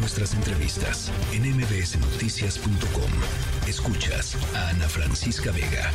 nuestras entrevistas en mbsnoticias.com. Escuchas a Ana Francisca Vega.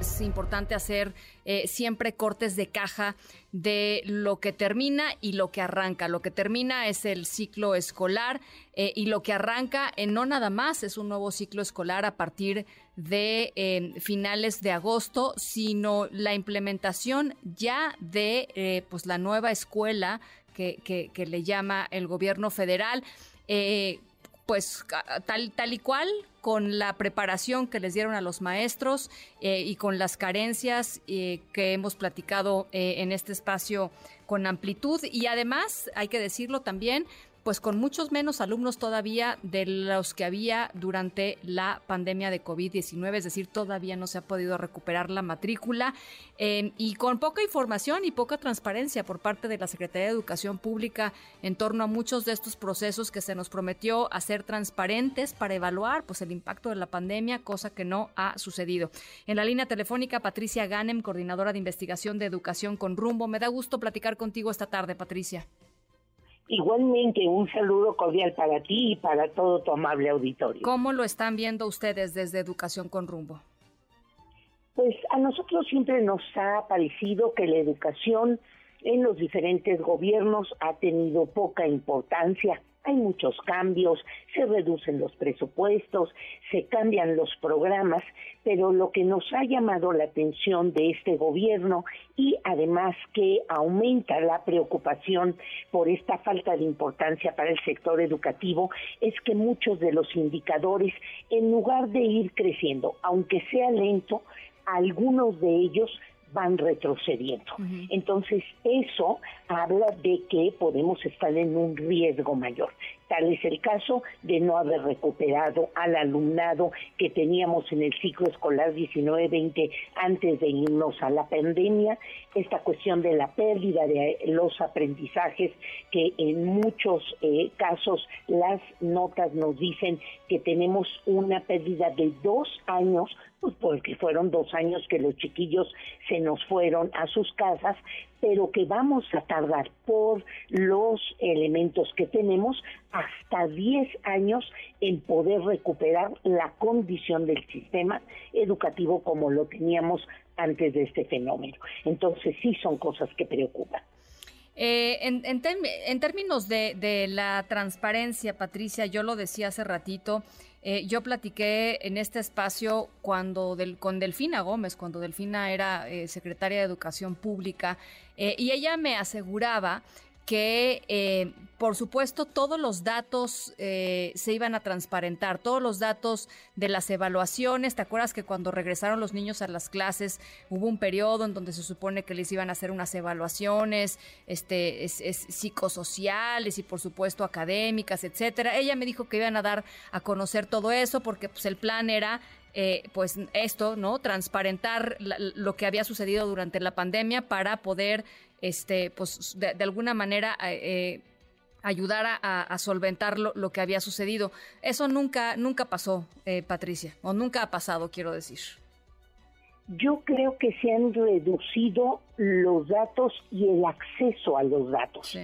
Es importante hacer eh, siempre cortes de caja de lo que termina y lo que arranca. Lo que termina es el ciclo escolar eh, y lo que arranca eh, no nada más es un nuevo ciclo escolar a partir de finales de agosto, sino la implementación ya de pues la nueva escuela que, le llama el gobierno federal. Eh, pues tal, tal y cual, con la preparación que les dieron a los maestros eh, y con las carencias eh, que hemos platicado en este espacio con amplitud. Y además, hay que decirlo también, pues con muchos menos alumnos todavía de los que había durante la pandemia de COVID-19, es decir, todavía no se ha podido recuperar la matrícula em, y con poca información y poca transparencia por parte de la Secretaría de Educación Pública en torno a muchos de estos procesos que se nos prometió hacer transparentes para evaluar pues el impacto de la pandemia, cosa que no ha sucedido. En la línea telefónica, Patricia Ganem, coordinadora de investigación de educación con rumbo. Me da gusto platicar contigo esta tarde, Patricia. Igualmente, un saludo cordial para ti y para todo tu amable auditorio. ¿Cómo lo están viendo ustedes desde Educación con Rumbo? Pues a nosotros siempre nos ha parecido que la educación en los diferentes gobiernos ha tenido poca importancia hay muchos cambios, se reducen los presupuestos, se cambian los programas, pero lo que nos ha llamado la atención de este gobierno y además que aumenta la preocupación por esta falta de importancia para el sector educativo es que muchos de los indicadores, en lugar de ir creciendo, aunque sea lento, algunos de ellos van retrocediendo. Entonces, eso habla de que podemos estar en un riesgo mayor. Tal es el caso de no haber recuperado al alumnado que teníamos en el ciclo escolar 19-20 antes de irnos a la pandemia, esta cuestión de la pérdida de los aprendizajes que en muchos eh, casos las notas nos dicen que tenemos una pérdida de dos años pues porque fueron dos años que los chiquillos se nos fueron a sus casas, pero que vamos a tardar por los elementos que tenemos hasta 10 años en poder recuperar la condición del sistema educativo como lo teníamos antes de este fenómeno. Entonces sí son cosas que preocupan. Eh, en, en, términos de, la transparencia, Patricia, yo lo decía hace ratito, eh, yo platiqué en este espacio cuando con Delfina Gómez, cuando Delfina era eh, secretaria de Educación Pública, y ella me aseguraba que, eh, por supuesto, todos los datos eh, se iban a transparentar, todos los datos de las evaluaciones. ¿Te acuerdas que cuando regresaron los niños a las clases hubo un periodo en donde se supone que les iban a hacer unas evaluaciones este, es, psicosociales y, por supuesto, académicas, etcétera? Ella me dijo que iban a dar a conocer todo eso porque pues, el plan era eh, pues esto, ¿no? Transparentar lo que había sucedido durante la pandemia para poder este, pues de, alguna manera eh, ayudar a, solventar lo, que había sucedido. Eso nunca, nunca pasó, eh, Patricia, o nunca ha pasado, quiero decir. Yo creo que se han reducido los datos y el acceso a los datos.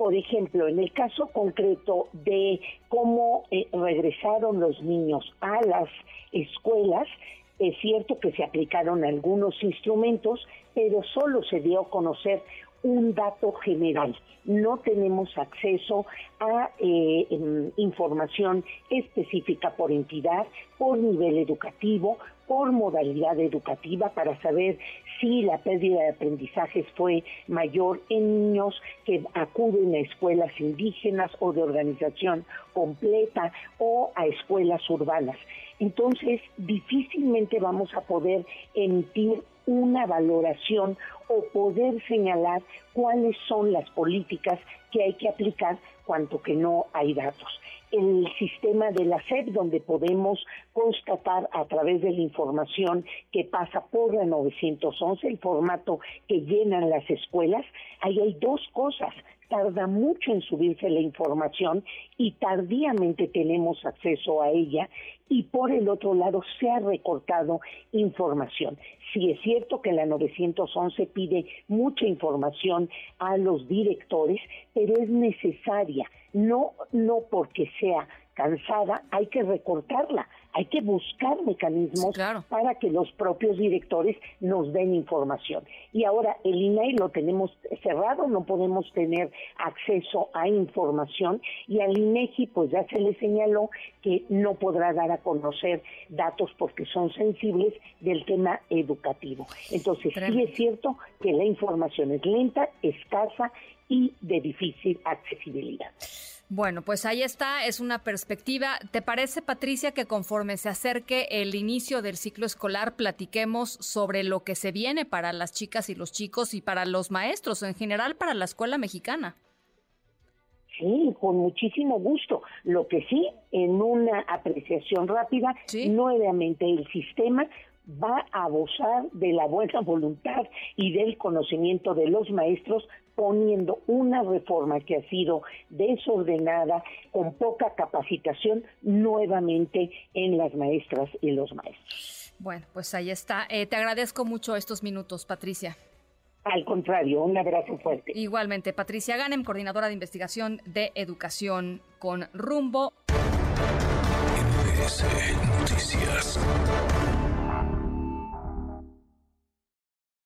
Por ejemplo, en el caso concreto de cómo eh, regresaron los niños a las escuelas, es cierto que se aplicaron algunos instrumentos, pero solo se dio a conocer un dato general. No tenemos acceso a eh, em, información específica por entidad, por nivel educativo, por modalidad educativa para saber si la pérdida de aprendizajes fue mayor en niños que acuden a escuelas indígenas o de organización completa o a escuelas urbanas. Entonces, difícilmente vamos a poder emitir una valoración o poder señalar cuáles son las políticas que hay que aplicar cuanto que no hay datos. El sistema de la SEP, donde podemos constatar a través de la información que pasa por la 911, el formato que llenan las escuelas, ahí hay dos cosas tarda mucho en subirse la información y tardíamente tenemos acceso a ella y por el otro lado se ha recortado información. Sí es cierto que la 911 pide mucha información a los directores, pero es necesaria, no no porque sea cansada, hay que recortarla, hay que buscar mecanismos para que los propios directores nos den información. Y ahora el INAI lo tenemos cerrado, no podemos tener acceso a información y al INEGI pues ya se le señaló que no podrá dar a conocer datos porque son sensibles del tema educativo. Entonces sí es cierto que la información es lenta, escasa y de difícil accesibilidad. Bueno, pues ahí está, es una perspectiva. ¿Te parece, Patricia, que conforme se acerque el inicio del ciclo escolar, platiquemos sobre lo que se viene para las chicas y los chicos y para los maestros, en general para la escuela mexicana? Sí, con muchísimo gusto. Lo que sí, en una apreciación rápida, nuevamente el sistema va a abusar de la buena voluntad y del conocimiento de los maestros poniendo una reforma que ha sido desordenada, con poca capacitación, nuevamente en las maestras y los maestros. Bueno, pues ahí está. Eh, te agradezco mucho estos minutos, Patricia. Al contrario, un abrazo fuerte. Igualmente, Patricia Ganem, coordinadora de investigación de educación con rumbo.